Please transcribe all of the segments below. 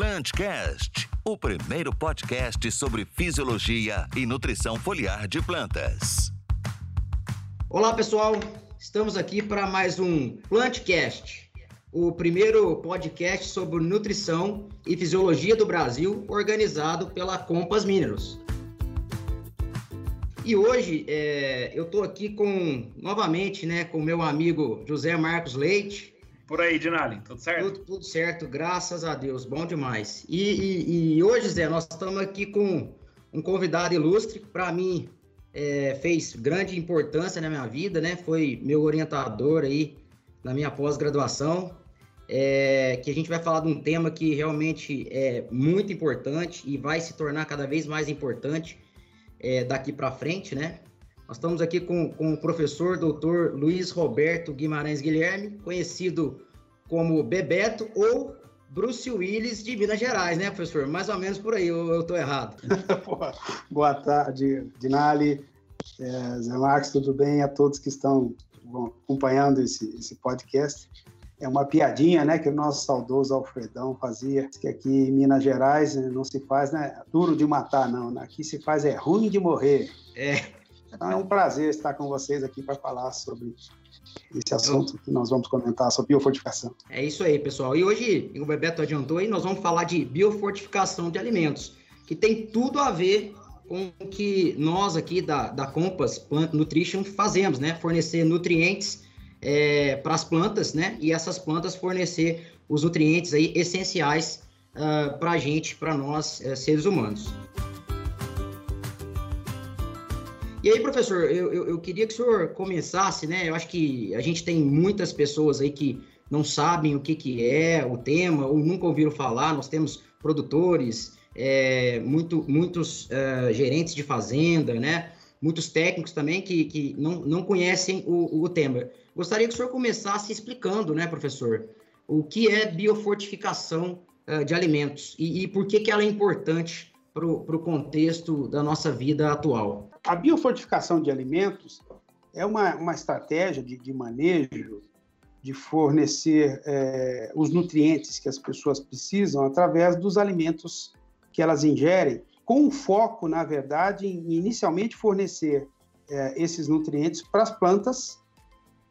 Plantcast, o primeiro podcast sobre fisiologia e nutrição foliar de plantas. Olá, pessoal. Estamos aqui para mais um Plantcast, o primeiro podcast sobre nutrição e fisiologia do Brasil, organizado pela Compass Minerals. E hoje é, eu estou aqui com novamente, né, com meu amigo José Marcos Leite. Por aí, Dinali, tudo certo? Tudo, tudo, certo, graças a Deus, bom demais. E, e, e hoje, Zé, nós estamos aqui com um convidado ilustre, para mim é, fez grande importância na minha vida, né? Foi meu orientador aí na minha pós-graduação. É, que a gente vai falar de um tema que realmente é muito importante e vai se tornar cada vez mais importante é, daqui para frente, né? Nós estamos aqui com, com o professor doutor Luiz Roberto Guimarães Guilherme, conhecido como Bebeto ou Bruce Willis de Minas Gerais, né, professor? Mais ou menos por aí, eu estou errado. Boa tarde, Dinali, é, Zé Marcos, tudo bem? A todos que estão bom, acompanhando esse, esse podcast. É uma piadinha, né, que o nosso saudoso Alfredão fazia, que aqui em Minas Gerais né, não se faz, né, duro de matar, não. Né, aqui se faz é ruim de morrer. É. Então é um prazer estar com vocês aqui para falar sobre esse assunto que nós vamos comentar sobre biofortificação. É isso aí, pessoal. E hoje, o Bebeto adiantou aí, nós vamos falar de biofortificação de alimentos, que tem tudo a ver com o que nós aqui da, da Compass Plant Nutrition fazemos, né? Fornecer nutrientes é, para as plantas, né? E essas plantas fornecer os nutrientes aí essenciais uh, ah, para a gente, para nós, uh, seres humanos. E aí, professor, eu, eu, eu, queria que o senhor começasse, né? Eu acho que a gente tem muitas pessoas aí que não sabem o que, que é o tema ou nunca ouviram falar. Nós temos produtores, é, muito, muitos uh, gerentes de fazenda, né? Muitos técnicos também que, que não, não conhecem o, o tema. Gostaria que o senhor começasse explicando, né, professor, o que é biofortificação uh, de alimentos e, e, por que, que ela é importante para o contexto da nossa vida atual. A biofortificação de alimentos é uma, uma estratégia de, de manejo de fornecer é, os nutrientes que as pessoas precisam através dos alimentos que elas ingerem, com foco, na verdade, em inicialmente fornecer é, esses nutrientes para as plantas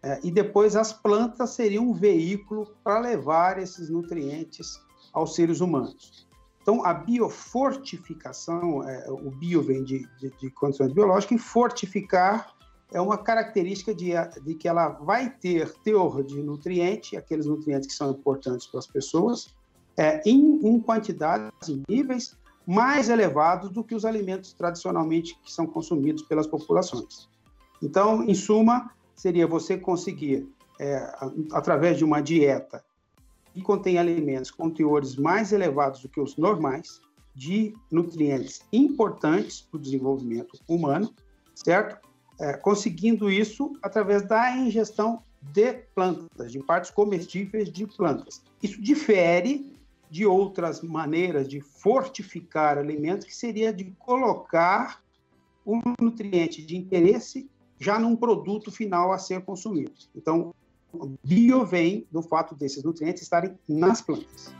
é, e depois as plantas seriam um veículo para levar esses nutrientes aos seres humanos. Então, a biofortificação, é, o bio vem de, de, de, condições biológicas, e fortificar é uma característica de, de que ela vai ter teor de nutriente, aqueles nutrientes que são importantes para as pessoas, é, em, em quantidades, em níveis mais elevados do que os alimentos tradicionalmente que são consumidos pelas populações. Então, em suma, seria você conseguir, é, através de uma dieta que contém alimentos com teores mais elevados do que os normais, de nutrientes importantes para o desenvolvimento humano, certo? É, conseguindo isso através da ingestão de plantas, de partes comestíveis de plantas. Isso difere de outras maneiras de fortificar alimentos, que seria de colocar o nutriente de interesse já num produto final a ser consumido. Então, bio vem do fato desses nutrientes estarem nas plantas.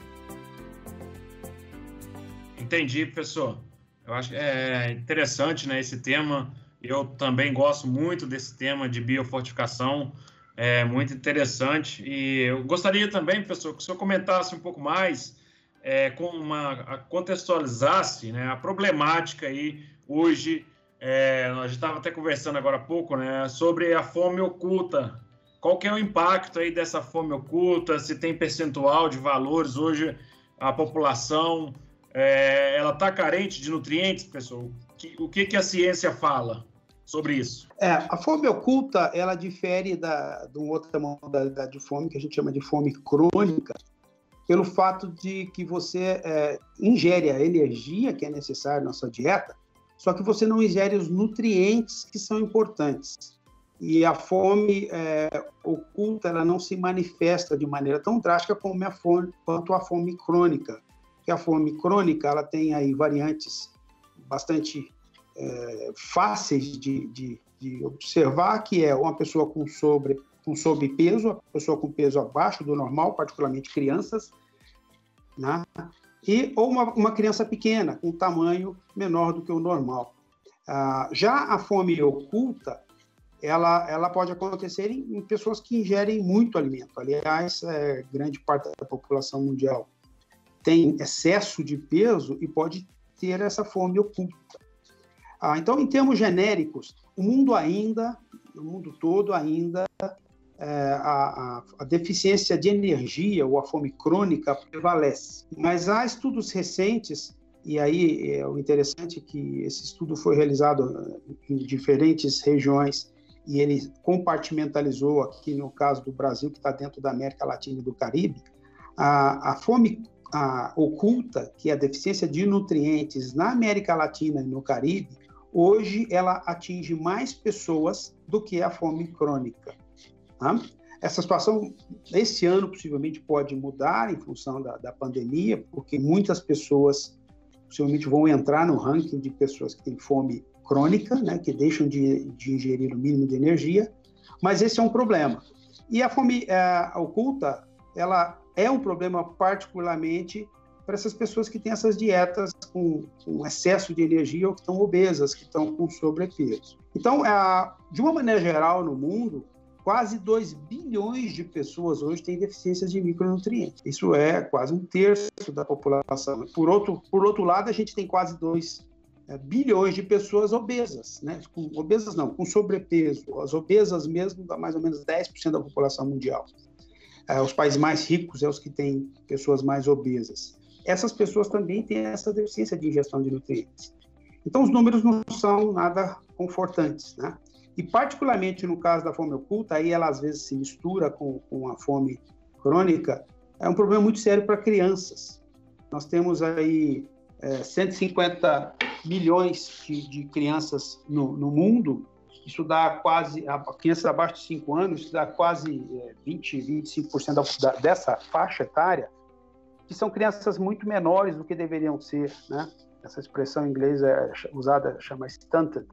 Entendi, professor. Eu acho é interessante né, esse tema. Eu também gosto muito desse tema de biofortificação. É muito interessante. E eu gostaria também, professor, que o senhor comentasse um pouco mais, é, com uma, contextualizasse né, a problemática aí hoje é, a gente estava até conversando agora há pouco, né, sobre a fome oculta. Qual que é o impacto aí dessa fome oculta? Se tem percentual de valores hoje a população é, ela está carente de nutrientes, pessoal? O que, que a ciência fala sobre isso? É, a fome oculta ela difere da, de outra modalidade de fome que a gente chama de fome crônica, pelo fato de que você é, ingere a energia que é necessária na sua dieta só que você não ingere os nutrientes que são importantes. E a fome é, oculta, ela não se manifesta de maneira tão drástica como a fome, quanto a fome crônica. Que a fome crônica, ela tem aí variantes bastante é, fáceis de, de, de, observar, que é uma pessoa com, sobre, com sobrepeso, a pessoa com peso abaixo do normal, particularmente crianças, né? e ou uma, uma criança pequena, com tamanho menor do que o normal. Ah, já a fome oculta, ela, ela pode acontecer em, em pessoas que ingerem muito alimento. Aliás, é, grande parte da população mundial tem excesso de peso e pode ter essa fome oculta. Ah, então, em termos genéricos, o mundo ainda, o mundo todo ainda, é, a, a, deficiência de energia ou a fome crônica prevalece. Mas há estudos recentes, e aí é o interessante é que esse estudo foi realizado em diferentes regiões e ele compartimentalizou aqui no caso do Brasil, que está dentro da América Latina e do Caribe, a, a fome a, oculta, que é a deficiência de nutrientes na América Latina e no Caribe, hoje ela atinge mais pessoas do que a fome crônica. Tá? Essa situação, esse ano, possivelmente pode mudar em função da, da pandemia, porque muitas pessoas possivelmente vão entrar no ranking de pessoas que têm fome crônica, né, que deixam de, de ingerir o mínimo de energia, mas esse é um problema. E a fome é, oculta, ela é um problema particularmente para essas pessoas que têm essas dietas com, com, excesso de energia ou que estão obesas, que estão com sobrepeso. Então, é, de uma maneira geral, no mundo, quase 2 bilhões de pessoas hoje têm deficiências de micronutrientes. Isso é quase um terço da população. Por outro, por outro lado, a gente tem quase 2 é, bilhões de pessoas obesas, né? Com, obesas não, com sobrepeso. As obesas mesmo dá mais ou menos 10% da população mundial. É, os países mais ricos é os que têm pessoas mais obesas essas pessoas também têm essa deficiência de ingestão de nutrientes. Então, os números não são nada confortantes, né? E, particularmente no caso da fome oculta, aí ela às vezes se mistura com, com a fome crônica, é um problema muito sério para crianças. Nós temos aí é, 150 milhões de, de crianças no, no, mundo, isso dá quase, crianças abaixo de 5 anos, isso dá quase é, 20, 25% da, dessa faixa etária, que são crianças muito menores do que deveriam ser, né? Essa expressão em inglês é usada, chama stunted.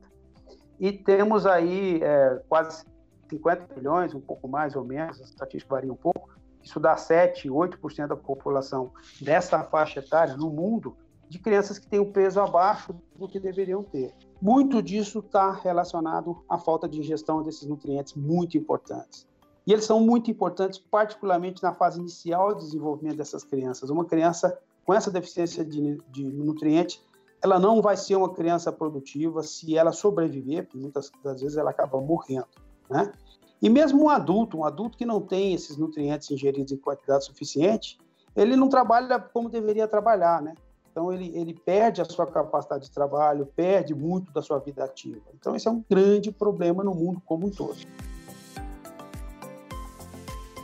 E temos aí é, quase 50 milhões, um pouco mais ou menos, a estatística varia um pouco, isso dá 7, 8% da população dessa faixa etária no mundo de crianças que têm o peso abaixo do que deveriam ter. Muito disso está relacionado à falta de ingestão desses nutrientes muito importantes. E eles são muito importantes, particularmente na fase inicial de desenvolvimento dessas crianças. Uma criança com essa deficiência de, de nutrientes, ela não vai ser uma criança produtiva se ela sobreviver, porque muitas das vezes ela acaba morrendo, né? E mesmo um adulto, um adulto que não tem esses nutrientes ingeridos em quantidade suficiente, ele não trabalha como deveria trabalhar, né? Então ele, ele perde a sua capacidade de trabalho, perde muito da sua vida ativa. Então esse é um grande problema no mundo como um todo.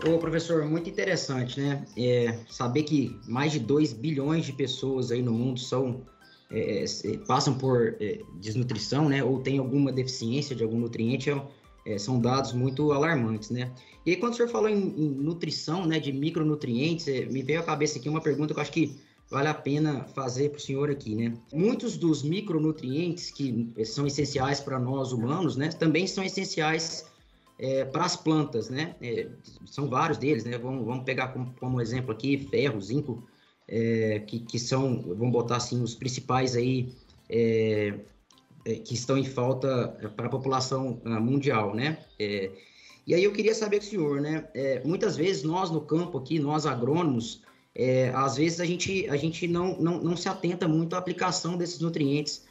Ô, professor, muito interessante, né? É, saber que mais de 2 bilhões de pessoas aí no mundo são é, é, passam por é, desnutrição, né? Ou tem alguma deficiência de algum nutriente, é, é, são dados muito alarmantes, né? E aí, quando o senhor falou em, em nutrição, né, de micronutrientes, me veio à cabeça aqui uma pergunta que eu acho que vale a pena fazer para o senhor aqui, né? Muitos dos micronutrientes que são essenciais para nós humanos, né, também são essenciais é, para as plantas, né? É, são vários deles, né? Vamos, vamos pegar como, como exemplo aqui ferro, zinco, é, que, que são, vamos botar assim, os principais aí que estão em falta para a população ah, mundial, né? e aí eu queria saber do senhor, né? muitas vezes nós no campo aqui, nós agrônomos, às vezes a gente, a gente não, não, não se atenta muito à aplicação desses nutrientes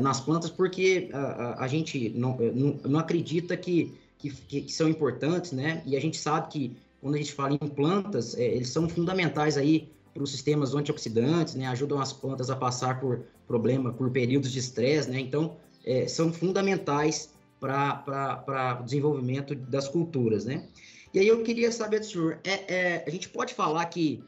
nas plantas porque a, a, gente não, não, não acredita que que, que, são importantes, né? E a gente sabe que quando a gente fala em plantas, é, eles são fundamentais aí para os sistemas antioxidantes, né? Ajudam as plantas a passar por problema, por períodos de estresse, né? Então, é, são fundamentais para o desenvolvimento das culturas, né? E aí eu queria saber do senhor, é, é a gente pode falar que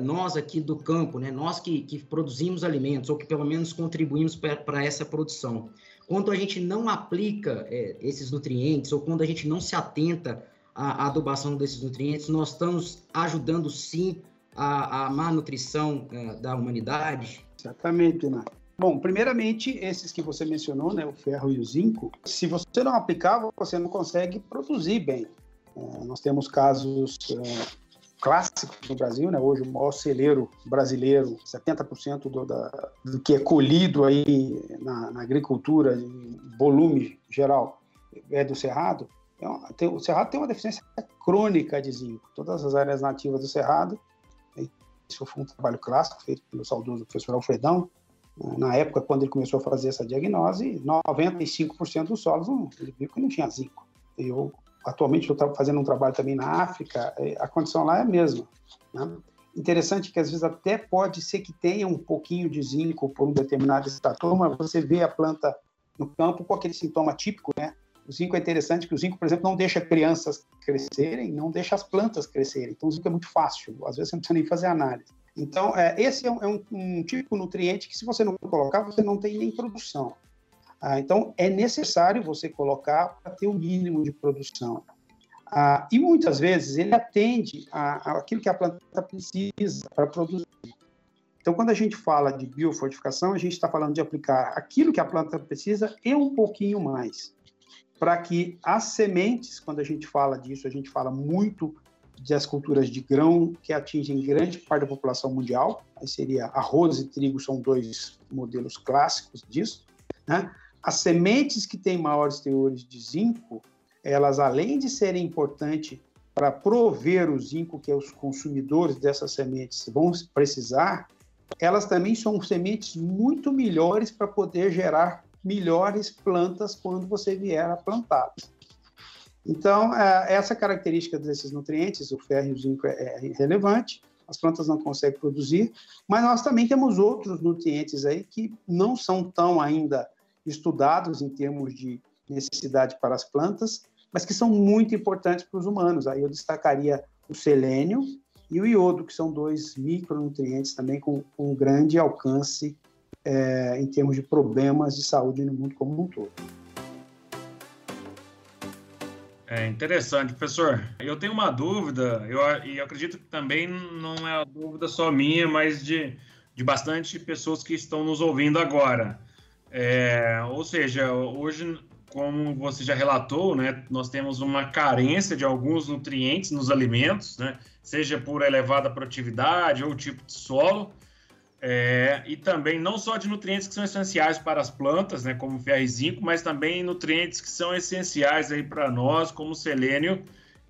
nós aqui do campo, né? Nós que, que produzimos alimentos, ou que pelo menos contribuímos para essa produção, quando a gente não aplica é, esses nutrientes ou quando a gente não se atenta à, à, adubação desses nutrientes, nós estamos ajudando sim a, a má nutrição é, da humanidade? Exatamente, né? Bom, primeiramente, esses que você mencionou, né, o ferro e o zinco, se você não aplicar, você não consegue produzir bem. É, nós temos casos é, clássico no Brasil, né? Hoje o maior celeiro brasileiro, 70% do, da, do que é colhido aí na, na agricultura, em volume geral, é do Cerrado. É o Cerrado tem uma deficiência crônica de zinco. Todas as áreas nativas do Cerrado, isso foi um trabalho clássico feito pelo saudoso professor Alfredão, na época, quando ele começou a fazer essa diagnose, 95% dos solos ele viu que não tinha zinco. Eu atualmente estou fazendo um trabalho também na África, é, a condição lá é a mesma. Né? Interessante que às vezes até pode ser que tenha um pouquinho de zinco por um determinado estator, mas você vê a planta no campo com aquele sintoma típico, né? O zinco é interessante que o zinco, por exemplo, não deixa crianças crescerem, não deixa as plantas crescerem. Então o zinco é muito fácil, às vezes você não precisa nem fazer análise. Então, é, esse é, um, é um, um tipo de nutriente que se você não colocar, você não tem nem produção. Ah, então, é necessário você colocar para ter o um mínimo de produção. Ah, e muitas vezes ele atende a aquilo que a planta precisa para produzir. Então, quando a gente fala de biofortificação, a gente está falando de aplicar aquilo que a planta precisa e um pouquinho mais, para que as sementes, quando a gente fala disso, a gente fala muito das culturas de grão que atingem grande parte da população mundial, aí seria arroz e trigo são dois modelos clássicos disso, né? As sementes que têm maiores teores de zinco, elas além de serem importantes para prover o zinco que os consumidores dessas sementes vão precisar, elas também são sementes muito melhores para poder gerar melhores plantas quando você vier a plantá-las. Então, é, essa característica desses nutrientes, o ferro e o zinco, é, é relevante, as plantas não conseguem produzir, mas nós também temos outros nutrientes aí que não são tão ainda estudados em termos de necessidade para as plantas, mas que são muito importantes para os humanos. Aí eu destacaria o selênio e o iodo, que são dois micronutrientes também com, com grande alcance é, em termos de problemas de saúde no mundo como um todo. É interessante, professor. Eu tenho uma dúvida, eu, e eu acredito que também não é uma dúvida só minha, mas de, de bastante pessoas que estão nos ouvindo agora. É, ou seja, hoje, como você já relatou, né, nós temos uma carência de alguns nutrientes nos alimentos, né, seja por elevada produtividade ou tipo de solo, é, e também não só de nutrientes que são essenciais para as plantas, né, como ferro e zinco, mas também nutrientes que são essenciais aí para nós, como selênio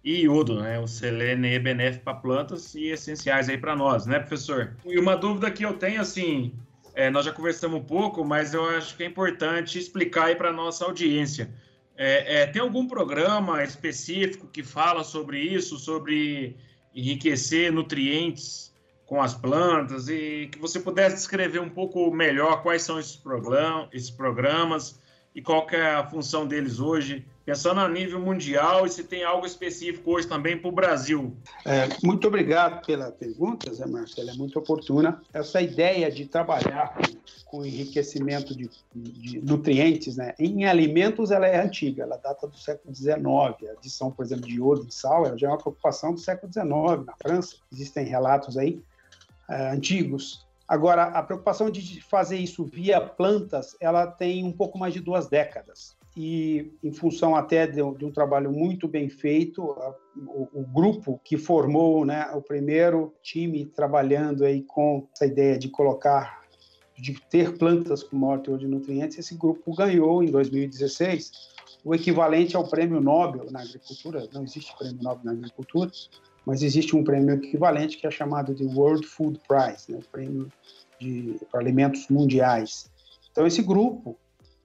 e iodo, né? O selênio é benéfico para plantas e essenciais aí para nós, né, professor? E uma dúvida que eu tenho, assim, é, nós já conversamos um pouco, mas eu acho que é importante explicar aí para a nossa audiência. É, é, tem algum programa específico que fala sobre isso, sobre enriquecer nutrientes com as plantas e que você pudesse descrever um pouco melhor quais são esses, program esses programas e qual é a função deles hoje pensando a nível mundial e se tem algo específico hoje também para o Brasil. É, muito obrigado pela pergunta, Zé Marcelo, é muito oportuna. Essa ideia de trabalhar com enriquecimento de, de, nutrientes né, em alimentos ela é antiga, ela data do século XIX. A adição, por exemplo, de iodo e sal ela já é uma preocupação do século XIX na França. Existem relatos aí é, antigos. Agora, a preocupação de fazer isso via plantas, ela tem um pouco mais de duas décadas e em função até de, de um trabalho muito bem feito, a, o, o, grupo que formou né, o primeiro time trabalhando aí com essa ideia de colocar, de ter plantas com maior teor de nutrientes, esse grupo ganhou em 2016 o equivalente ao prêmio Nobel na agricultura, não existe prêmio Nobel na agricultura, mas existe um prêmio equivalente que é chamado de World Food Prize, né, prêmio para alimentos mundiais. Então, esse grupo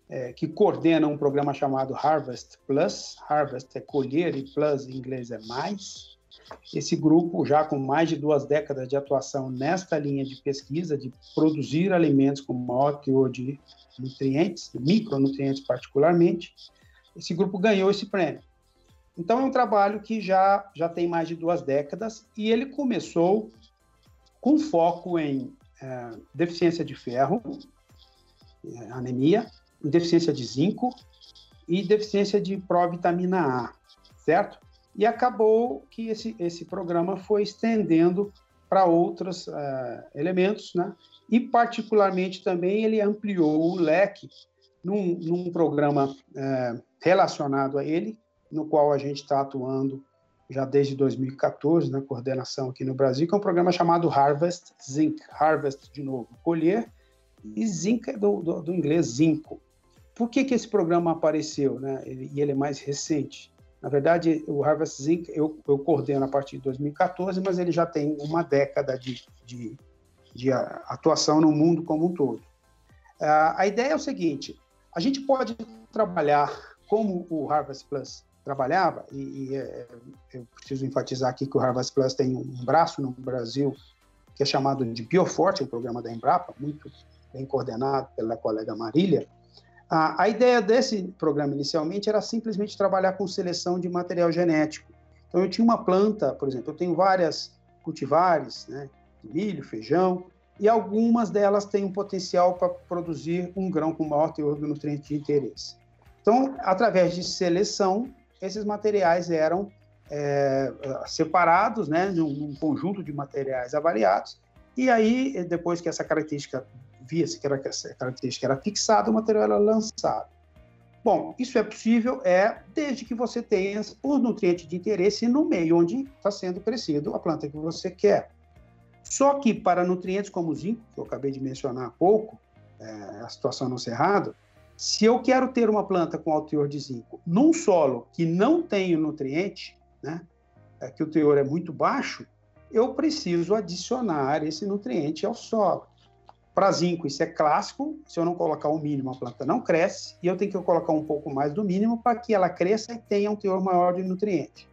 é, que coordena um programa chamado Harvest Plus. Harvest é colher e Plus em inglês é mais. Esse grupo, já com mais de duas décadas de atuação nesta linha de pesquisa, de produzir alimentos com maior teor de nutrientes, micronutrientes particularmente, esse grupo ganhou esse prêmio. Então, é um trabalho que já, já tem mais de duas décadas e ele começou com foco em é, deficiência de ferro, é, anemia, deficiência de zinco e deficiência de provitamina A, certo? E acabou que esse, esse programa foi estendendo para outros uh, elementos, né? E, particularmente, também ele ampliou o leque num, num programa uh, relacionado a ele, no qual a gente está atuando já desde 2014 na coordenação aqui no Brasil, que é um programa chamado Harvest Zinc. Harvest, de novo, colher, e Zinc é do, do, do inglês zinco. Por que, que esse programa apareceu, né? Ele, e ele é mais recente? Na verdade, o Harvest Zinc eu, eu coordeno a partir de 2014, mas ele já tem uma década de, de, de atuação no mundo como um todo. Uh, a ideia é o seguinte: a gente pode trabalhar como o Harvest Plus trabalhava, e, e é, eu preciso enfatizar aqui que o Harvest Plus tem um braço no Brasil que é chamado de Bioforte, o programa da Embrapa, muito bem coordenado pela colega Marília. A, a ideia desse programa inicialmente era simplesmente trabalhar com seleção de material genético. Então eu tinha uma planta, por exemplo, eu tenho várias cultivares, né, milho, feijão, e algumas delas têm um potencial para produzir um grão com maior teor de nutriente de interesse. Então, através de seleção, esses materiais eram é, separados, né, num, num, conjunto de materiais avaliados, e aí, depois que essa característica via-se que, essa característica era fixada, o material era lançado. Bom, isso é possível é desde que você tenha os nutrientes de interesse no meio onde está sendo crescido a planta que você quer. Só que para nutrientes como o zinco, que eu acabei de mencionar há pouco, é, a situação no cerrado, se eu quero ter uma planta com alto teor de zinco num solo que não tem o nutriente, né, é, que o teor é muito baixo, eu preciso adicionar esse nutriente ao solo. Para zinco, isso é clássico. Se eu não colocar o mínimo, a planta não cresce. E eu tenho que colocar um pouco mais do mínimo para que ela cresça e tenha um teor maior de nutriente.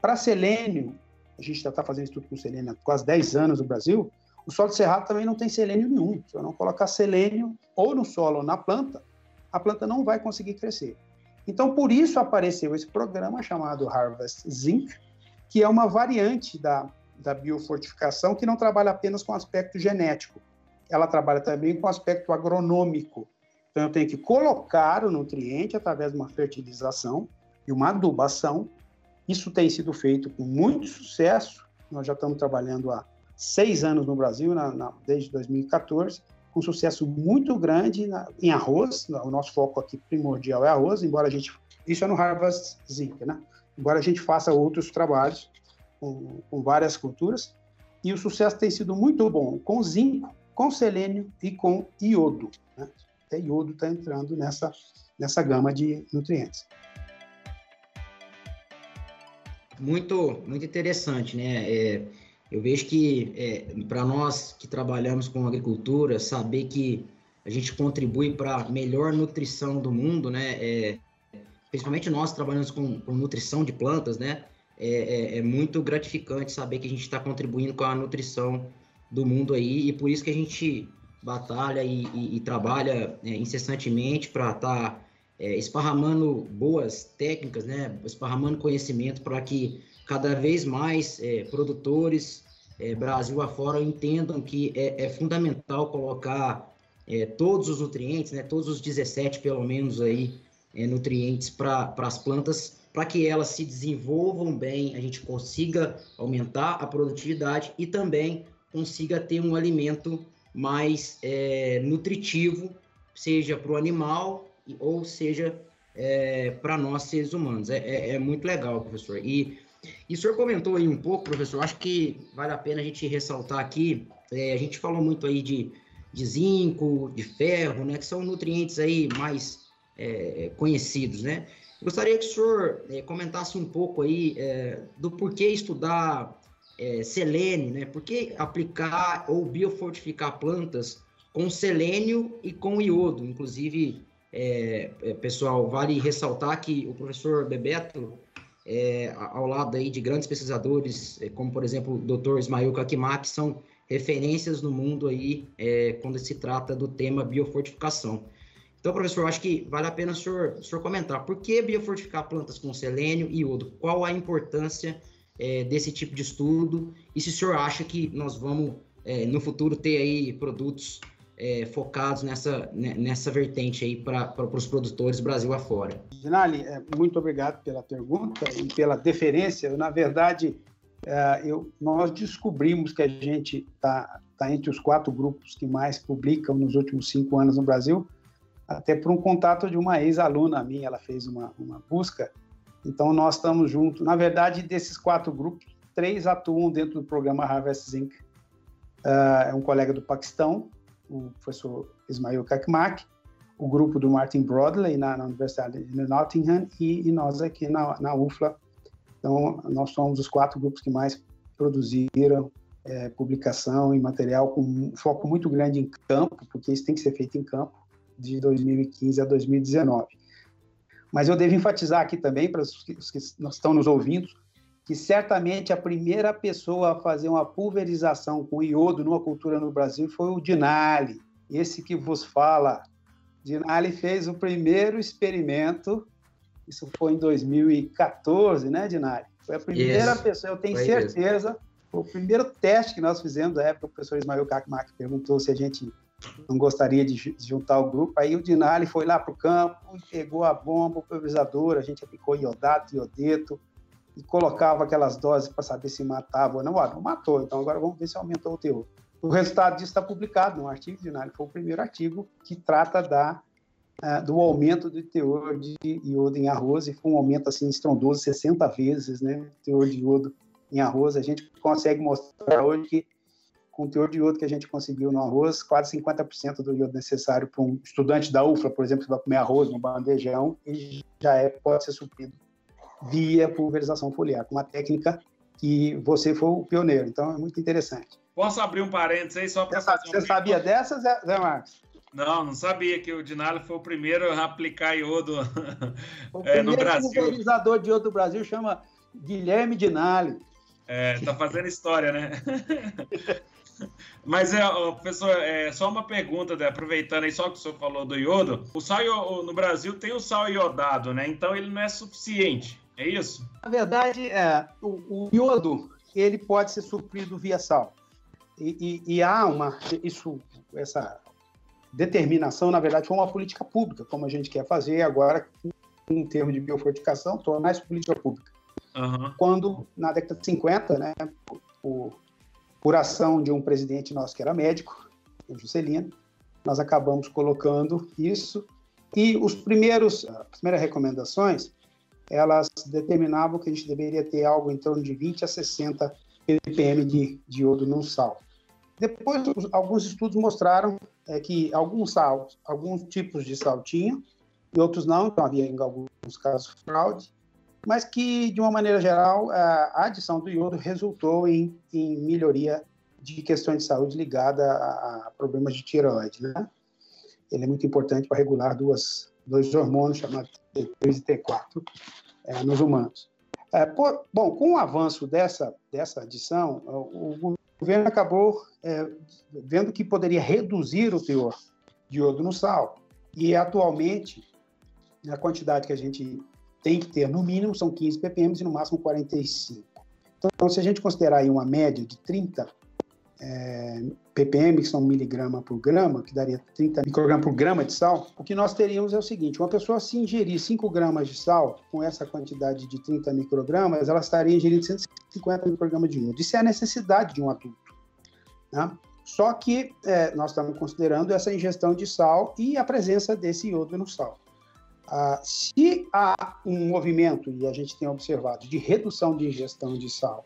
Para selênio, a gente já está fazendo estudo com selênio há quase 10 anos no Brasil. O solo de cerrado também não tem selênio nenhum. Se eu não colocar selênio ou no solo ou na planta, a planta não vai conseguir crescer. Então, por isso apareceu esse programa chamado Harvest Zinc, que é uma variante da, da biofortificação que não trabalha apenas com aspecto genético, ela trabalha também com aspecto agronômico. Então, eu tenho que colocar o nutriente através de uma fertilização e uma adubação. Isso tem sido feito com muito sucesso. Nós já estamos trabalhando há seis anos no Brasil, na, na, desde 2014, com sucesso muito grande na, em arroz. O nosso foco aqui primordial é arroz, embora a gente. Isso é no Harvest Zinc, né? Embora a gente faça outros trabalhos com, com várias culturas. E o sucesso tem sido muito bom com zinco, com selênio e com iodo. Né? Até iodo está entrando nessa, nessa gama de nutrientes. Muito, muito interessante, né? É eu vejo que é, para nós que trabalhamos com agricultura, saber que a gente contribui para a melhor nutrição do mundo, né? É, principalmente nós trabalhamos com, com, nutrição de plantas, né? É, é, é muito gratificante saber que a gente está contribuindo com a nutrição do mundo aí e por isso que a gente batalha e, e, e trabalha é, incessantemente para estar tá, é, esparramando boas técnicas, né? Esparramando conhecimento para que cada vez mais é, produtores é, Brasil afora entendam que é, é fundamental colocar é, todos os nutrientes, né, todos os 17 pelo menos aí, nutrientes para as plantas, para que elas se desenvolvam bem, a gente consiga aumentar a produtividade e também consiga ter um alimento mais é, nutritivo, seja para o animal ou seja para nós seres humanos. É, é, muito legal, professor. E e o senhor comentou aí um pouco, professor, acho que vale a pena a gente ressaltar aqui, é, a gente falou muito aí de, de zinco, de ferro, né, que são nutrientes aí mais é, conhecidos, né? Gostaria que o senhor é, comentasse um pouco aí é, do porquê estudar é, selênio, né? Por que aplicar ou biofortificar plantas com selênio e com iodo? Inclusive, é, é, pessoal, vale ressaltar que o professor Bebeto é, ao lado aí de grandes pesquisadores, é, como por exemplo o Dr. Ismail Kakima, que são referências no mundo aí é, quando se trata do tema biofortificação. Então, professor, acho que vale a pena o senhor, o senhor comentar por que biofortificar plantas com selênio e iodo? Qual a importância é, desse tipo de estudo? E se o senhor acha que nós vamos, é, no futuro, ter aí produtos é, focados nessa, né, nessa vertente aí para os produtores Brasil afora. Ginali, é, muito obrigado pela pergunta e pela deferência. Na verdade, é, eu, nós descobrimos que a gente está tá entre os quatro grupos que mais publicam nos últimos cinco anos no Brasil, até por um contato de uma ex-aluna minha, ela fez uma, uma busca Então, nós estamos juntos. Na verdade, desses quatro grupos, três atuam dentro do programa Harvest Zinc. Uh, é um colega do Paquistão, o professor Ismail Kakmak, o grupo do Martin Broadley na, na Universidade de Nottingham e, e nós aqui na, na, UFLA. Então, nós somos os quatro grupos que mais produziram é, publicação e material com um foco muito grande em campo, porque isso tem que ser feito em campo, de 2015 a 2019. Mas eu devo enfatizar aqui também, para os que, os que estão nos ouvindo, que certamente a primeira pessoa a fazer uma pulverização com iodo numa cultura no Brasil foi o Dinali, esse que vos fala. Dinali fez o primeiro experimento, isso foi em 2014, né, Dinali? Foi a primeira isso. pessoa, eu tenho foi certeza, isso. foi o primeiro teste que nós fizemos da época, o professor Ismael Kakmak perguntou se a gente não gostaria de juntar o grupo. Aí o Dinali foi lá para o campo, pegou a bomba, o pulverizador, a gente aplicou iodato, iodeto, e colocava aquelas doses para saber se matava ou não. Ah, não matou, então agora vamos ver se aumentou o teor. O resultado disso está publicado no artigo de Nali, foi o primeiro artigo que trata da, uh, do aumento do teor de iodo em arroz, e foi um aumento assim estrondoso, 60 vezes, né, teor de iodo em arroz. A gente consegue mostrar hoje que com o teor de iodo que a gente conseguiu no arroz, quase 50% do iodo necessário para um estudante da UFLA, por exemplo, que vai comer arroz no bandejão, e já é, pode ser suprido via pulverização foliar, com uma técnica que você foi o pioneiro. Então, é muito interessante. Posso abrir um parênteses aí só para fazer Você sabia dessa, Zé, Zé Marcos? Não, não sabia que o Dinalo foi o primeiro a aplicar iodo é, no Brasil. O pulverizador de iodo do Brasil chama Guilherme Dinali. É, tá fazendo história, né? Mas, é, professor, é só uma pergunta, né? aproveitando aí só que o senhor falou do iodo. O sal no Brasil tem o sal iodado, né? Então ele não é suficiente, é isso? Na verdade, é, o, o iodo ele pode ser suprido via sal. E, e, e, há uma isso essa determinação, na verdade, foi uma política pública, como a gente quer fazer agora em termos de biofortificação, tornar isso política pública. Uhum. Quando, na década de 50, né, o, por ação de um presidente nosso que era médico, o Juscelino, nós acabamos colocando isso e os primeiros, as primeiras recomendações, elas determinavam que a gente deveria ter algo em torno de 20 a 60 ppm de, de iodo no sal. Depois, alguns estudos mostraram é, que alguns sal, alguns tipos de sal tinham e outros não, então havia em alguns casos fraude, mas que, de uma maneira geral, a adição do iodo resultou em, em melhoria de questões de saúde ligada a, a problemas de tireoide, né? Ele é muito importante para regular duas, dois hormônios chamados T3 e T4 é, nos humanos. É, por, bom, com o avanço dessa, dessa adição, o, o governo acabou é, vendo que poderia reduzir o teor de iodo no sal. E atualmente, a quantidade que a gente tem que ter, no mínimo, são 15 ppm e no máximo 45. Então, se a gente considerar aí uma média de 30 é, ppm, que são miligrama por grama, que daria 30 microgramas por grama de sal, o que nós teríamos é o seguinte: uma pessoa se ingerir 5 gramas de sal com essa quantidade de 30 microgramas, ela estaria ingerindo 150 microgramas de iodo. Isso é a necessidade de um adulto. Né? Só que é, nós estamos considerando essa ingestão de sal e a presença desse iodo no sal. Ah, se há um movimento, e a gente tem observado, de redução de ingestão de sal,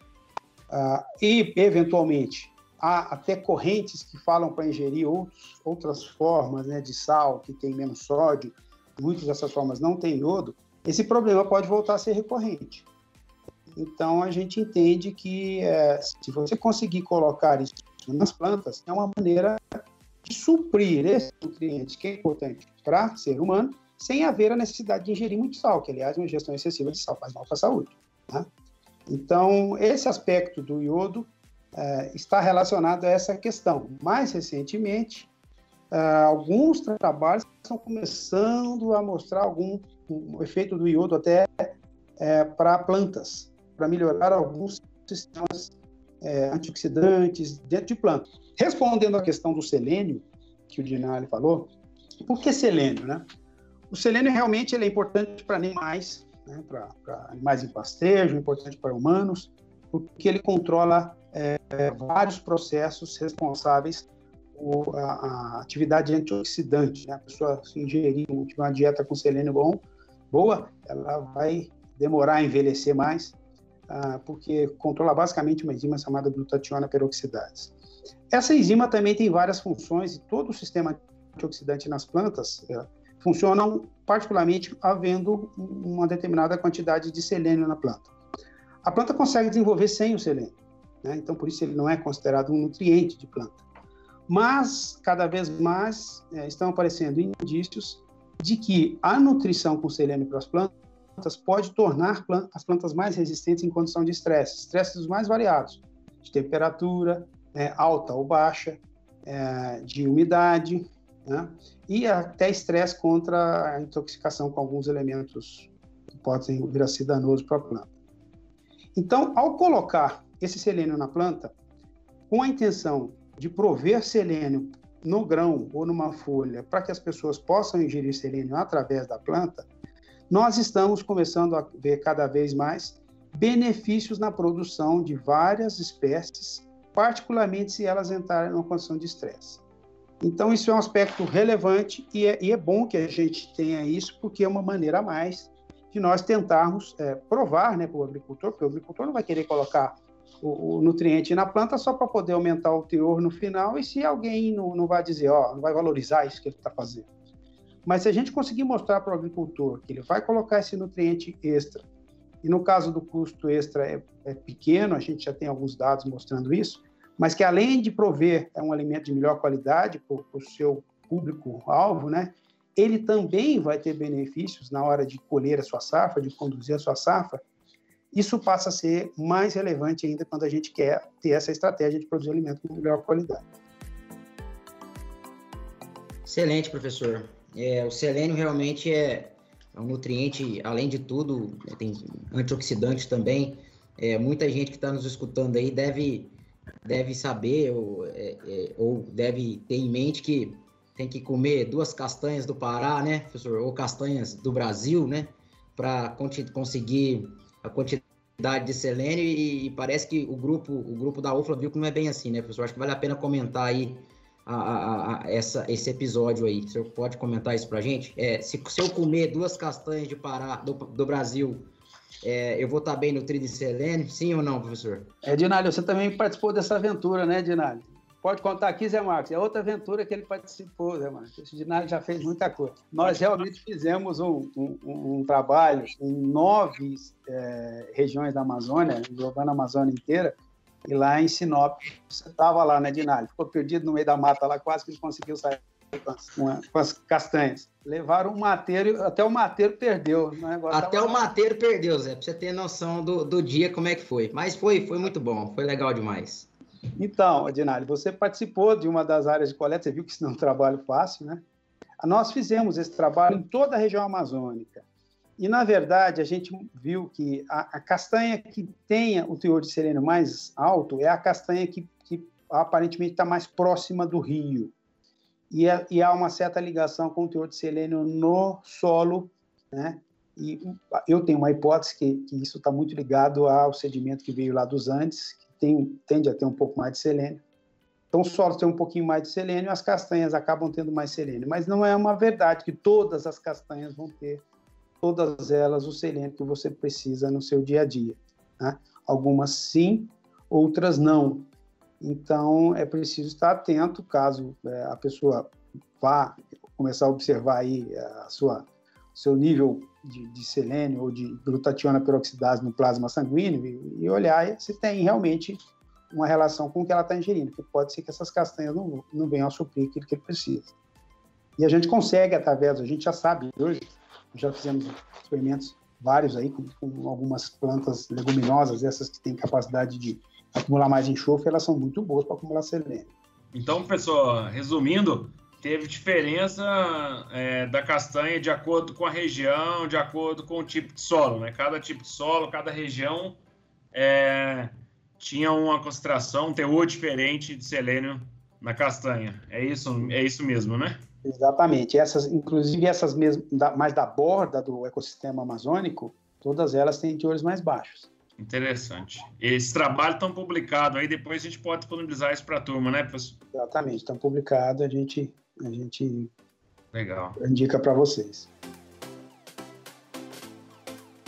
ah, e, eventualmente, há até correntes que falam para ingerir outros, outras formas né, de sal, que tem menos sódio, muitas dessas formas não têm iodo, esse problema pode voltar a ser recorrente. Então, a gente entende que é, se você conseguir colocar isso nas plantas, é uma maneira de suprir esse nutriente que é importante para ser humano sem haver a necessidade de ingerir muito sal, que, aliás, uma ingestão excessiva de sal faz mal para a saúde. Né? Então, esse aspecto do iodo é, está relacionado a essa questão. Mais recentemente, é, alguns trabalhos estão começando a mostrar algum um efeito do iodo até é, para plantas, para melhorar alguns sistemas é, antioxidantes dentro de plantas. Respondendo à questão do selênio, que o Dinali falou, por que selênio, né? O selênio realmente ele é importante para animais, né, para animais em pastejo, importante para humanos, porque ele controla é, vários processos responsáveis por a, a atividade antioxidante. Né? A pessoa se ingerir uma dieta com selênio bom, boa, ela vai demorar a envelhecer mais, ah, porque controla basicamente uma enzima chamada glutationa peroxidase. Essa enzima também tem várias funções e todo o sistema antioxidante nas plantas é, funcionam particularmente havendo uma determinada quantidade de selênio na planta. A planta consegue desenvolver sem o selênio, né? então por isso ele não é considerado um nutriente de planta. Mas cada vez mais é, estão aparecendo indícios de que a nutrição com selênio para as plantas pode tornar as plantas mais resistentes em condição de estresse, estresses dos mais variados, de temperatura é, alta ou baixa, é, de umidade, né? e até estresse contra a intoxicação com alguns elementos que podem vir a ser danosos para a planta. Então, ao colocar esse selênio na planta, com a intenção de prover selênio no grão ou numa folha, para que as pessoas possam ingerir selênio através da planta, nós estamos começando a ver cada vez mais benefícios na produção de várias espécies, particularmente se elas entrarem numa condição de estresse. Então, isso é um aspecto relevante e é, e é, bom que a gente tenha isso, porque é uma maneira a mais de nós tentarmos é, provar né, para o agricultor, porque o agricultor não vai querer colocar o, o nutriente na planta só para poder aumentar o teor no final, e se alguém não, não vai dizer, ó, não vai valorizar isso que ele está fazendo. Mas se a gente conseguir mostrar para o agricultor que ele vai colocar esse nutriente extra, e no caso do custo extra é, é pequeno, a gente já tem alguns dados mostrando isso, mas que além de prover é um alimento de melhor qualidade para o seu público-alvo, né, ele também vai ter benefícios na hora de colher a sua safra, de conduzir a sua safra. Isso passa a ser mais relevante ainda quando a gente quer ter essa estratégia de produzir alimento com melhor qualidade. Excelente, professor. É, o selênio realmente é, é, um nutriente, além de tudo, né, tem antioxidantes também. É, muita gente que está nos escutando aí deve, deve saber ou, é, é, ou deve ter em mente que tem que comer duas castanhas do Pará, né, professor? Ou castanhas do Brasil, né? Para conseguir a quantidade de selênio e, e, parece que o grupo, o grupo da UFLA viu que não é bem assim, né, professor? Acho que vale a pena comentar aí a, a, a, essa, esse episódio aí. O senhor pode comentar isso pra gente? É, se, se eu comer duas castanhas de Pará, do, do Brasil, é, eu vou estar tá bem de selênio? Sim ou não, professor? É, Dinalho, você também participou dessa aventura, né, Dinalho? Pode contar aqui, Zé Marcos. É outra aventura que ele participou, Zé Marcos. Esse Dinalho já fez muita coisa. Nós realmente fizemos um, um, um trabalho em nove é, regiões da Amazônia, englobando a Amazônia inteira, e lá em Sinop, você estava lá, né, Dinalho? Ficou perdido no meio da mata lá, quase que não conseguiu sair com as, com as castanhas. Levaram o mateiro, até o mateiro perdeu. até o mateiro perdeu, Zé, pra você ter noção do, do dia como é que foi. Mas foi, foi muito bom, foi legal demais. Então, Adinalho, você participou de uma das áreas de coleta, você viu que isso não é um trabalho fácil, né? Nós fizemos esse trabalho em toda a região amazônica. E, na verdade, a gente viu que a, a, castanha que tenha o teor de selênio mais alto é a castanha que, que aparentemente está mais próxima do rio. E, é, e, há uma certa ligação com o teor de selênio no solo, né? E eu tenho uma hipótese que, que isso está muito ligado ao sedimento que veio lá dos Andes, que tem, tende a ter um pouco mais de selênio. Então, o solo tem um pouquinho mais de selênio, as castanhas acabam tendo mais selênio. Mas não é uma verdade que todas as castanhas vão ter todas elas o selênio que você precisa no seu dia a dia. Né? Algumas sim, outras não. Então, é preciso estar atento caso é, a pessoa vá começar a observar aí a sua seu nível de, de selênio ou de glutationa peroxidase no plasma sanguíneo e, e olhar se tem realmente uma relação com o que ela está ingerindo, porque pode ser que essas castanhas não, não venham a suprir aquilo que ele precisa. E a gente consegue, através, a gente já sabe hoje, já fizemos experimentos vários aí com, com, algumas plantas leguminosas, essas que têm capacidade de acumular mais enxofre, elas são muito boas para acumular selênio. Então, pessoal, resumindo, teve diferença é, da castanha de acordo com a região, de acordo com o tipo de solo, né? Cada tipo de solo, cada região é, tinha uma concentração, um teor diferente de selênio na castanha. É isso, é isso mesmo, né? Exatamente. Essas, inclusive essas mesmas, mais da borda do ecossistema amazônico, todas elas têm teores mais baixos. Interessante. Esse trabalho está publicado aí, depois a gente pode disponibilizar isso para a turma, né, professor? Exatamente, estão publicado, a gente, a gente Legal. indica para vocês.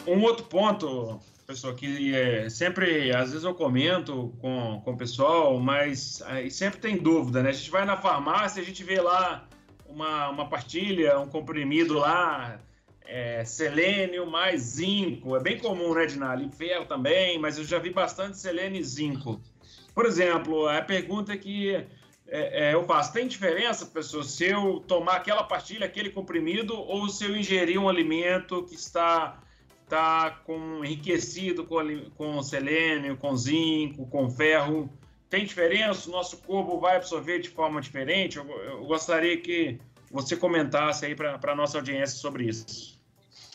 um outro ponto, pessoal, que é, sempre, às vezes eu comento com, com o pessoal, mas aí sempre tem dúvida, né? A gente vai na farmácia, a gente vê lá uma, uma pastilha, um comprimido lá, é, selênio mais zinco. É bem comum, né, Dinali? Ferro também, mas eu já vi bastante selênio e zinco. Por exemplo, a pergunta que é, é, eu faço, tem diferença, pessoal, se eu tomar aquela pastilha, aquele comprimido, ou se eu ingerir um alimento que está está com, enriquecido com, com selênio, com zinco, com ferro. Tem diferença? O nosso corpo vai absorver de forma diferente? Eu, eu gostaria que você comentasse aí para a nossa audiência sobre isso.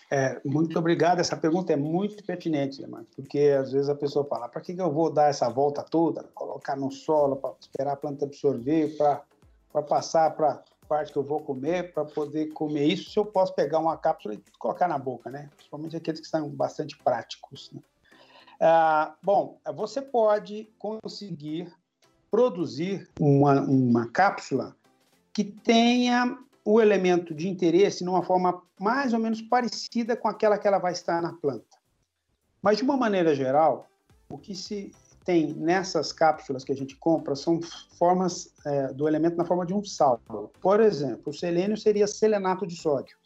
É, muito obrigado. Essa pergunta é muito pertinente, né, porque às vezes a pessoa fala: para que, que eu vou dar essa volta toda, colocar no solo, para esperar a planta absorver, para passar para parte que eu vou comer para poder comer isso, se eu posso pegar uma cápsula e colocar na boca, né? Principalmente aqueles que são bastante práticos. Né? Ah, bom, você pode conseguir produzir uma, uma cápsula que tenha o elemento de interesse numa forma mais ou menos parecida com aquela que ela vai estar na planta. Mas, de uma maneira geral, o que se tem nessas cápsulas que a gente compra são formas é, do elemento na forma de um sal. Por exemplo, o selênio seria selenato de sódio.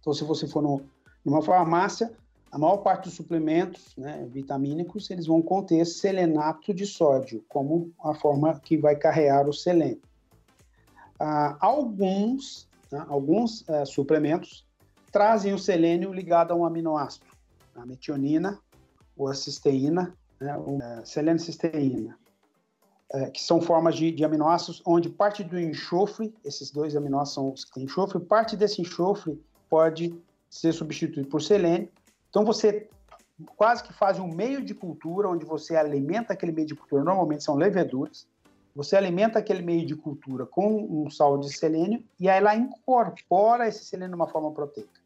Então, se você for no, numa farmácia, a maior parte dos suplementos né, vitamínicos eles vão conter selenato de sódio como a forma que vai carregar o selênio. Ah, alguns né, alguns é, suplementos trazem o selênio ligado a um aminoácido, a metionina ou a cisteína, né, é, selenocisteína, é, que são formas de, de, aminoácidos onde parte do enxofre, esses dois aminoácidos são os que têm enxofre, parte desse enxofre pode ser substituído por selênio. Então você quase que faz um meio de cultura onde você alimenta aquele meio de cultura, normalmente são leveduras, você alimenta aquele meio de cultura com um sal de selênio e aí ela incorpora esse selênio de uma forma proteica.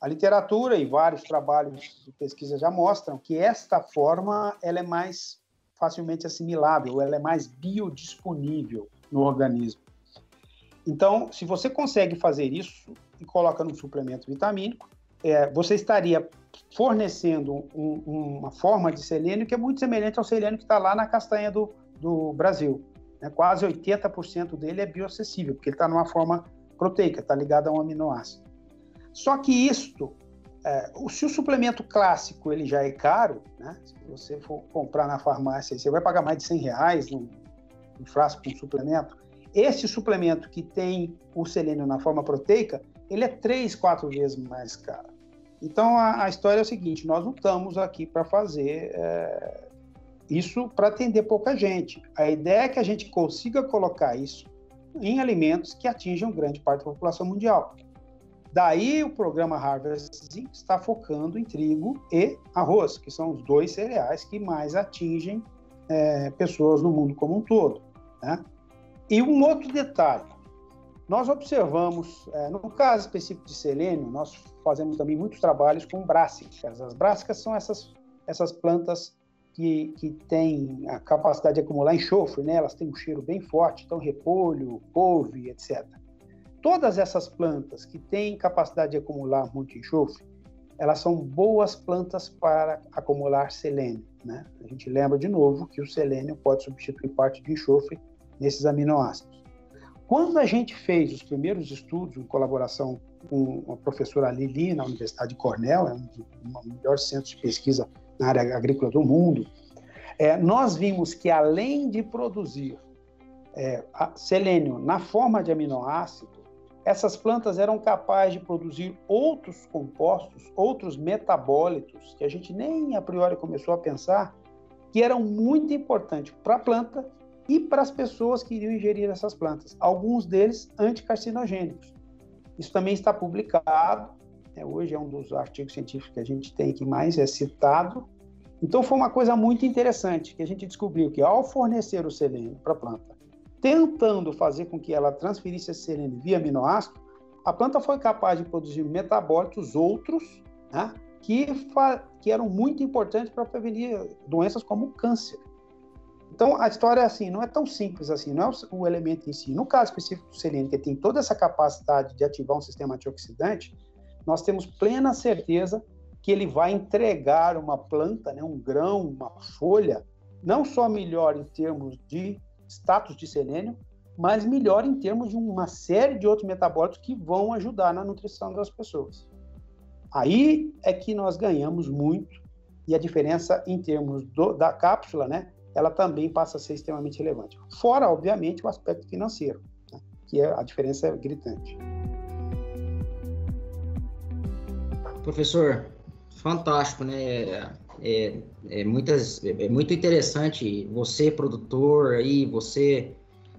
A literatura e vários trabalhos de pesquisa já mostram que esta forma ela é mais facilmente assimilável, ela é mais biodisponível no organismo. Então, se você consegue fazer isso e coloca no suplemento vitamínico, é, você estaria fornecendo um, uma forma de selênio que é muito semelhante ao selênio que está lá na castanha do, do Brasil. Né? Quase 80% dele é bioacessível, porque ele está numa forma proteica, está ligado a um aminoácido. Só que isto, é, se o suplemento clássico ele já é caro, né? se você for comprar na farmácia, você vai pagar mais de 100 reais num, num frasco com suplemento. Esse suplemento que tem o selênio na forma proteica, ele é três, quatro vezes mais caro. Então a, a história é o seguinte: nós não estamos aqui para fazer é, isso para atender pouca gente. A ideia é que a gente consiga colocar isso em alimentos que atinjam grande parte da população mundial. Daí o programa Harvest está focando em trigo e arroz, que são os dois cereais que mais atingem é, pessoas no mundo como um todo. Né? E um outro detalhe, nós observamos, é, no caso específico de selênio, nós fazemos também muitos trabalhos com brássicas. As brássicas são essas, essas plantas que, que têm a capacidade de acumular enxofre, né? elas têm um cheiro bem forte, então repolho, couve, etc. Todas essas plantas que têm capacidade de acumular muito enxofre, elas são boas plantas para acumular selênio. Né? A gente lembra de novo que o selênio pode substituir parte de enxofre nesses aminoácidos. Quando a gente fez os primeiros estudos em colaboração com a professora Lili na Universidade de Cornell, é um dos melhores centros de pesquisa na área agrícola do mundo, é, nós vimos que além de produzir é, selênio na forma de aminoácido, essas plantas eram capazes de produzir outros compostos, outros metabólitos, que a gente nem a priori começou a pensar, que eram muito importantes para a planta e para as pessoas que iriam ingerir essas plantas, alguns deles anticarcinogênicos. Isso também está publicado, hoje é um dos artigos científicos que a gente tem que mais é citado. Então foi uma coisa muito interessante que a gente descobriu que ao fornecer o selênio para a planta, tentando fazer com que ela transferisse esse selênio via aminoácido, a planta foi capaz de produzir metabólitos outros, né, que, que eram muito importantes para prevenir doenças como o câncer. Então, a história é assim, não é tão simples assim, não é o, o elemento em si. No caso específico do selênio, que tem toda essa capacidade de ativar um sistema antioxidante, nós temos plena certeza que ele vai entregar uma planta, né, um grão, uma folha, não só melhor em termos de status de selênio, mas melhor em termos de uma série de outros metabólitos que vão ajudar na nutrição das pessoas. Aí é que nós ganhamos muito e a diferença em termos do, da cápsula, né, ela também passa a ser extremamente relevante. Fora, obviamente, o aspecto financeiro, né, que é, a diferença é gritante. Professor, fantástico, né? É, é, muitas, é muito interessante você, produtor, aí, você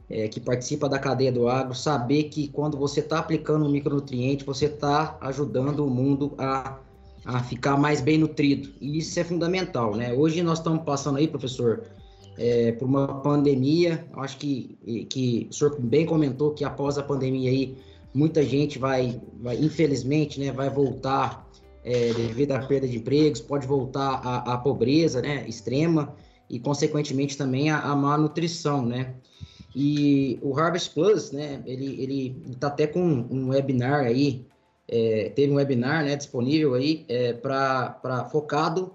é, que participa da cadeia do agro, saber que quando você está aplicando um micronutriente, você está ajudando o mundo a, a ficar mais bem nutrido. E isso é fundamental, né? Hoje nós estamos passando aí, professor, é, por uma pandemia. Acho que, que o senhor bem comentou que após a pandemia aí, muita gente vai, vai infelizmente, né, vai voltar é, devido à perda de empregos, pode voltar à, à pobreza né, extrema e, consequentemente, também à, à má nutrição, né? E o Harvest Plus, né, ele, ele está até com um webinar aí, é, teve um webinar né, disponível aí é, para focado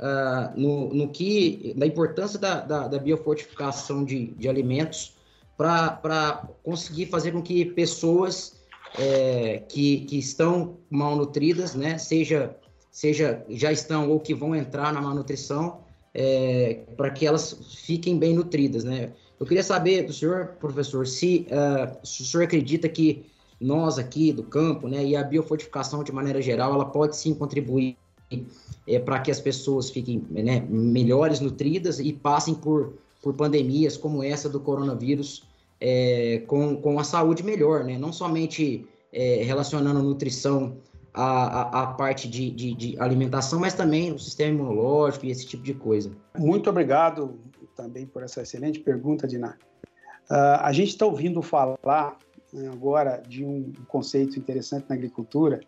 uh, no, no que, na importância da, da, da biofortificação de, de alimentos para conseguir fazer com que pessoas é, que, que estão malnutridas, né? Seja, seja já estão ou que vão entrar na malnutrição, é, para que elas fiquem bem nutridas, né? Eu queria saber do senhor, professor, se, uh, se o senhor acredita que nós aqui do campo, né, e a biofortificação de maneira geral, ela pode sim contribuir é, para que as pessoas fiquem né, melhores nutridas e passem por, por pandemias como essa do coronavírus é, com, com a saúde melhor, né? Não somente é, relacionando nutrição à, à, à parte de, de, de, alimentação, mas também o sistema imunológico e esse tipo de coisa. Muito obrigado também por essa excelente pergunta, Diná. Uh, a gente está ouvindo falar né, agora de um conceito interessante na agricultura.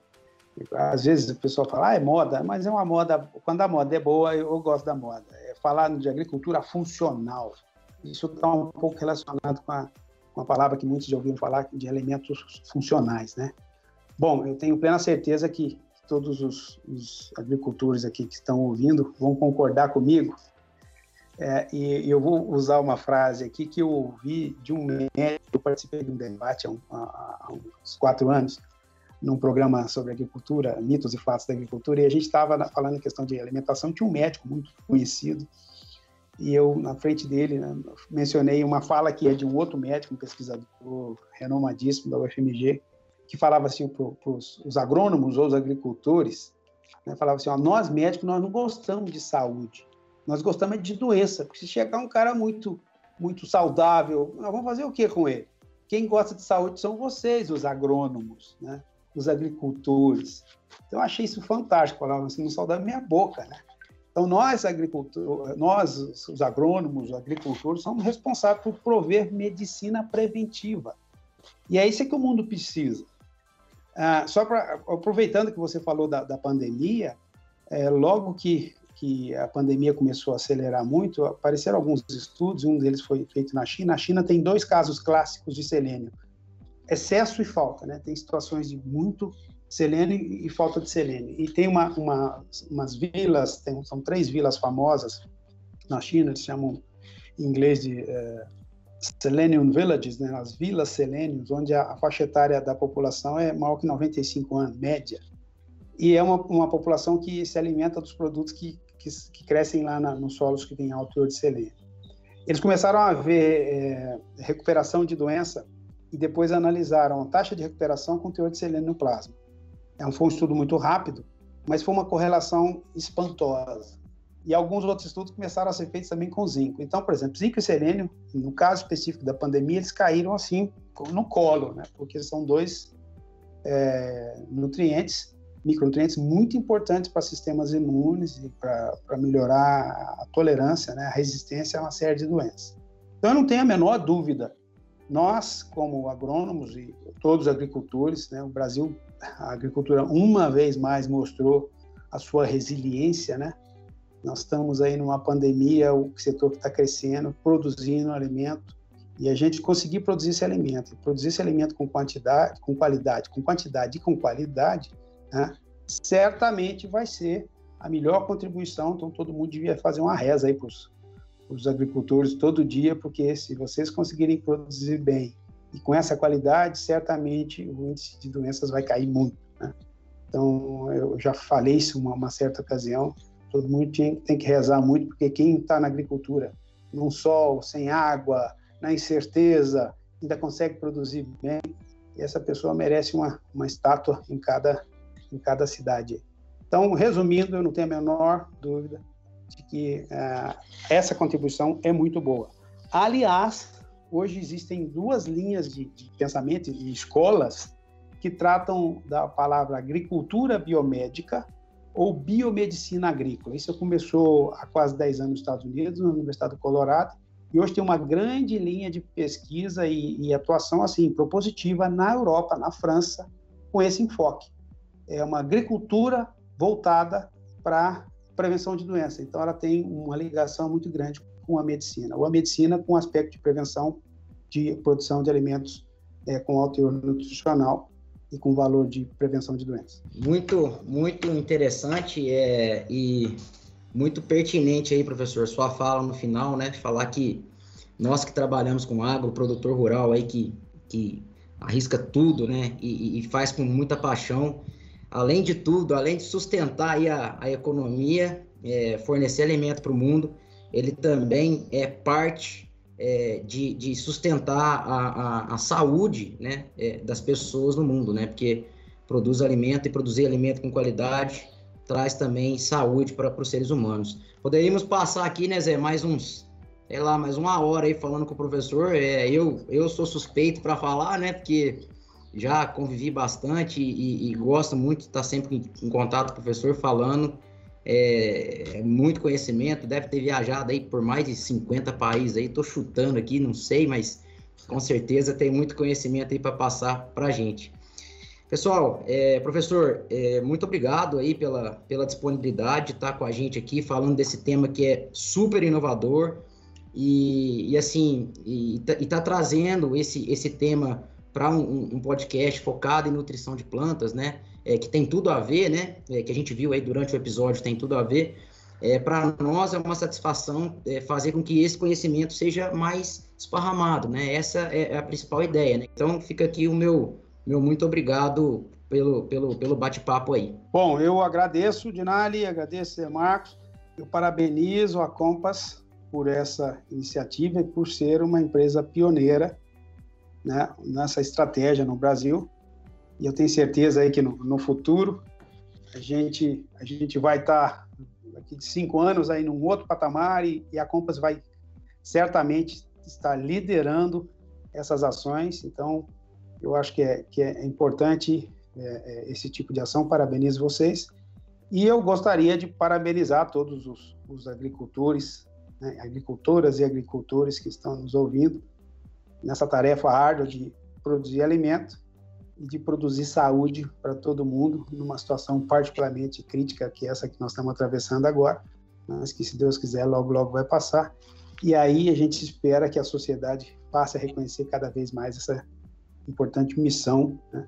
Às vezes o pessoal fala, ah, é moda, mas é uma moda, quando a moda é boa, eu gosto da moda. É falar de agricultura funcional. Isso está um pouco relacionado com a, uma palavra que muitos já ouviram falar de elementos funcionais, né? Bom, eu tenho plena certeza que todos os, os agricultores aqui que estão ouvindo vão concordar comigo. É, e, eu vou usar uma frase aqui que eu ouvi de um médico, eu participei de um debate há, um, há, uns quatro anos, num programa sobre agricultura, mitos e fatos da agricultura, e a gente estava falando em questão de alimentação, tinha um médico muito conhecido, e eu, na frente dele, né, mencionei uma fala que é de um outro médico, um pesquisador renomadíssimo da UFMG, que falava assim para os agrônomos ou os agricultores, né, falava assim, ó, nós médicos, nós não gostamos de saúde, nós gostamos de doença, porque se chegar um cara muito, muito saudável, nós vamos fazer o que com ele? Quem gosta de saúde são vocês, os agrônomos, né? os agricultores. Então, eu achei isso fantástico, falava assim, não saudável minha boca, né? Então, nós, nós, os agrônomos, os agricultores, somos responsáveis por prover medicina preventiva. E é isso que o mundo precisa. Ah, só para aproveitando que você falou da, da pandemia, é, logo que, que a pandemia começou a acelerar muito, apareceram alguns estudos, um deles foi feito na China. A China tem dois casos clássicos de selênio: excesso e falta. Né? Tem situações de muito selênio e falta de selênio. E tem uma, uma, umas vilas, tem, são três vilas famosas na China, eles chamam em inglês de uh, Selenium Villages, né, as vilas selênios, onde a, a, faixa etária da população é maior que 95 anos, média. E é uma, uma população que se alimenta dos produtos que, que, que crescem lá na, nos solos que têm alto teor de selênio. Eles começaram a ver é, recuperação de doença e depois analisaram a taxa de recuperação com teor de selênio no plasma. É um, foi um estudo muito rápido, mas foi uma correlação espantosa. E alguns outros estudos começaram a ser feitos também com zinco. Então, por exemplo, zinco e selênio, no caso específico da pandemia, eles caíram assim no colo, né? Porque são dois é, nutrientes, micronutrientes muito importantes para sistemas imunes e para melhorar a tolerância, né? a resistência a uma série de doenças. Então, eu não tenho a menor dúvida. Nós, como agrônomos e todos os agricultores, né? o Brasil a agricultura uma vez mais mostrou a sua resiliência, né? Nós estamos aí numa pandemia, o setor que está crescendo, produzindo alimento, e a gente conseguir produzir esse alimento, produzir esse alimento com quantidade, com qualidade, com quantidade e com qualidade, né? certamente vai ser a melhor contribuição. Então, todo mundo devia fazer uma reza aí para os agricultores todo dia, porque se vocês conseguirem produzir bem e com essa qualidade, certamente o índice de doenças vai cair muito. Né? Então, eu já falei isso uma, uma certa ocasião. Todo mundo tem, tem que rezar muito, porque quem está na agricultura, num sol, sem água, na incerteza, ainda consegue produzir bem, e essa pessoa merece uma, uma estátua em cada, em cada cidade. Então, resumindo, eu não tenho a menor dúvida de que uh, essa contribuição é muito boa. Aliás, hoje existem duas linhas de, de pensamento e escolas que tratam da palavra agricultura biomédica ou biomedicina agrícola. Isso começou há quase 10 anos nos Estados Unidos, na Universidade do Colorado, e hoje tem uma grande linha de pesquisa e, e atuação assim propositiva na Europa, na França, com esse enfoque. É uma agricultura voltada para prevenção de doença. Então, ela tem uma ligação muito grande com a medicina. Ou a medicina com o aspecto de prevenção de produção de alimentos é, com alto teor nutricional e com valor de prevenção de doenças. Muito, muito interessante é, e muito pertinente aí, professor, sua fala no final, né? Falar que nós que trabalhamos com agro, produtor rural aí que, que arrisca tudo, né? E, e faz com muita paixão, além de tudo, além de sustentar a, a economia, é, fornecer alimento para o mundo, ele também é parte é, de, de, sustentar a, a, a saúde né, é, das pessoas no mundo, né? Porque produz alimento e produzir alimento com qualidade traz também saúde para os seres humanos. Poderíamos passar aqui, né, Zé, mais uns, sei lá, mais uma hora aí falando com o professor. É, eu, eu sou suspeito para falar, né, porque já convivi bastante e, e gosto muito de estar sempre em, contato com o professor falando. É, é, muito conhecimento, deve ter viajado aí por mais de 50 países aí, tô chutando aqui, não sei, mas com certeza tem muito conhecimento aí para passar para a gente. Pessoal, é, professor, é, muito obrigado aí pela, pela disponibilidade de estar com a gente aqui falando desse tema que é super inovador e, e assim, e está tá trazendo esse, esse tema para um, um, podcast focado em nutrição de plantas, né? É, que tem tudo a ver, né? É, que a gente viu aí durante o episódio, tem tudo a ver. É, para nós é uma satisfação é, fazer com que esse conhecimento seja mais esparramado, né? Essa é a principal ideia, né? Então fica aqui o meu meu muito obrigado pelo, pelo, pelo bate-papo aí. Bom, eu agradeço, Dinali, agradeço, Marcos. Eu parabenizo a Compass por essa iniciativa e por ser uma empresa pioneira né, nessa estratégia no Brasil. E eu tenho certeza aí que no, no futuro a gente, a gente vai estar daqui de cinco anos aí num outro patamar e, e a Compass vai certamente estar liderando essas ações. Então, eu acho que é, que é importante é, é, esse tipo de ação. Parabenizo vocês. E eu gostaria de parabenizar todos os, os agricultores, né, agricultoras e agricultores que estão nos ouvindo nessa tarefa árdua de produzir alimento e de produzir saúde para todo mundo numa situação particularmente crítica que é essa que nós estamos atravessando agora, mas que se Deus quiser logo logo vai passar. E aí a gente espera que a sociedade passe a reconhecer cada vez mais essa importante missão né,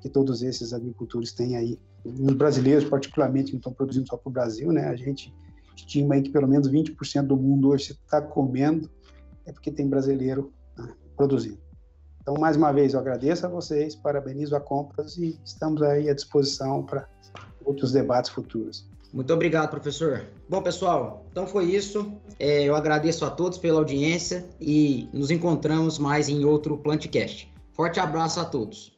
que todos esses agricultores têm aí. Os brasileiros, particularmente, não estão produzindo só para o Brasil, né? A gente estima aí que pelo menos 20% do mundo hoje está comendo é porque tem brasileiro produzindo. Então, mais uma vez, eu agradeço a vocês, parabenizo a Compras e estamos aí à disposição para outros debates futuros. Muito obrigado, professor. Bom, pessoal, então foi isso. É, eu agradeço a todos pela audiência e nos encontramos mais em outro Plantcast. Forte abraço a todos.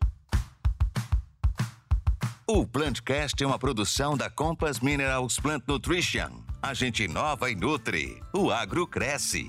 O Plantcast é uma produção da Compass Minerals Plant Nutrition. A gente inova e nutre. O agro cresce.